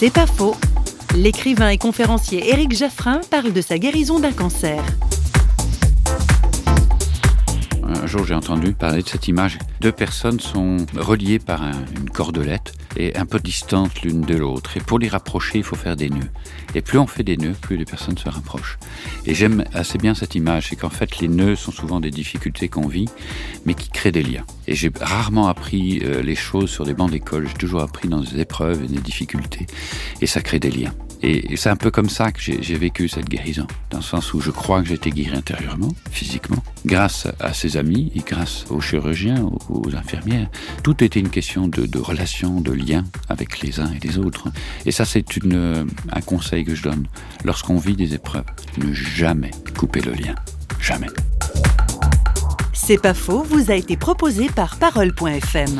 C'est pas faux. L'écrivain et conférencier Éric Jaffrin parle de sa guérison d'un cancer. Jour, j'ai entendu parler de cette image. Deux personnes sont reliées par un- une cordelette et un peu distantes l'une de l'autre. Et pour les rapprocher, il faut faire des nœuds. Et plus on fait des nœuds, plus les personnes se rapprochent. Et j'aime assez bien cette image, c'est qu'en fait, les nœuds sont souvent des difficultés qu'on vit, mais qui créent des liens. Et j'ai rarement appris euh, les choses sur des bancs d'école. J'ai toujours appris dans des épreuves et des difficultés. Et ça crée des liens. Et, c'est un peu comme ça que j'ai vécu cette guérison, dans le sens où je crois que été guéri intérieurement, physiquement, grâce à ses amis et grâce aux chirurgiens, aux, infirmières. Tout était une question de, de relation, de lien avec les uns et les autres. Et ça, c'est un conseil que je donne lorsqu'on vit des épreuves. Ne jamais couper le lien. Jamais. C'est pas faux vous a été proposé par Parole.fm.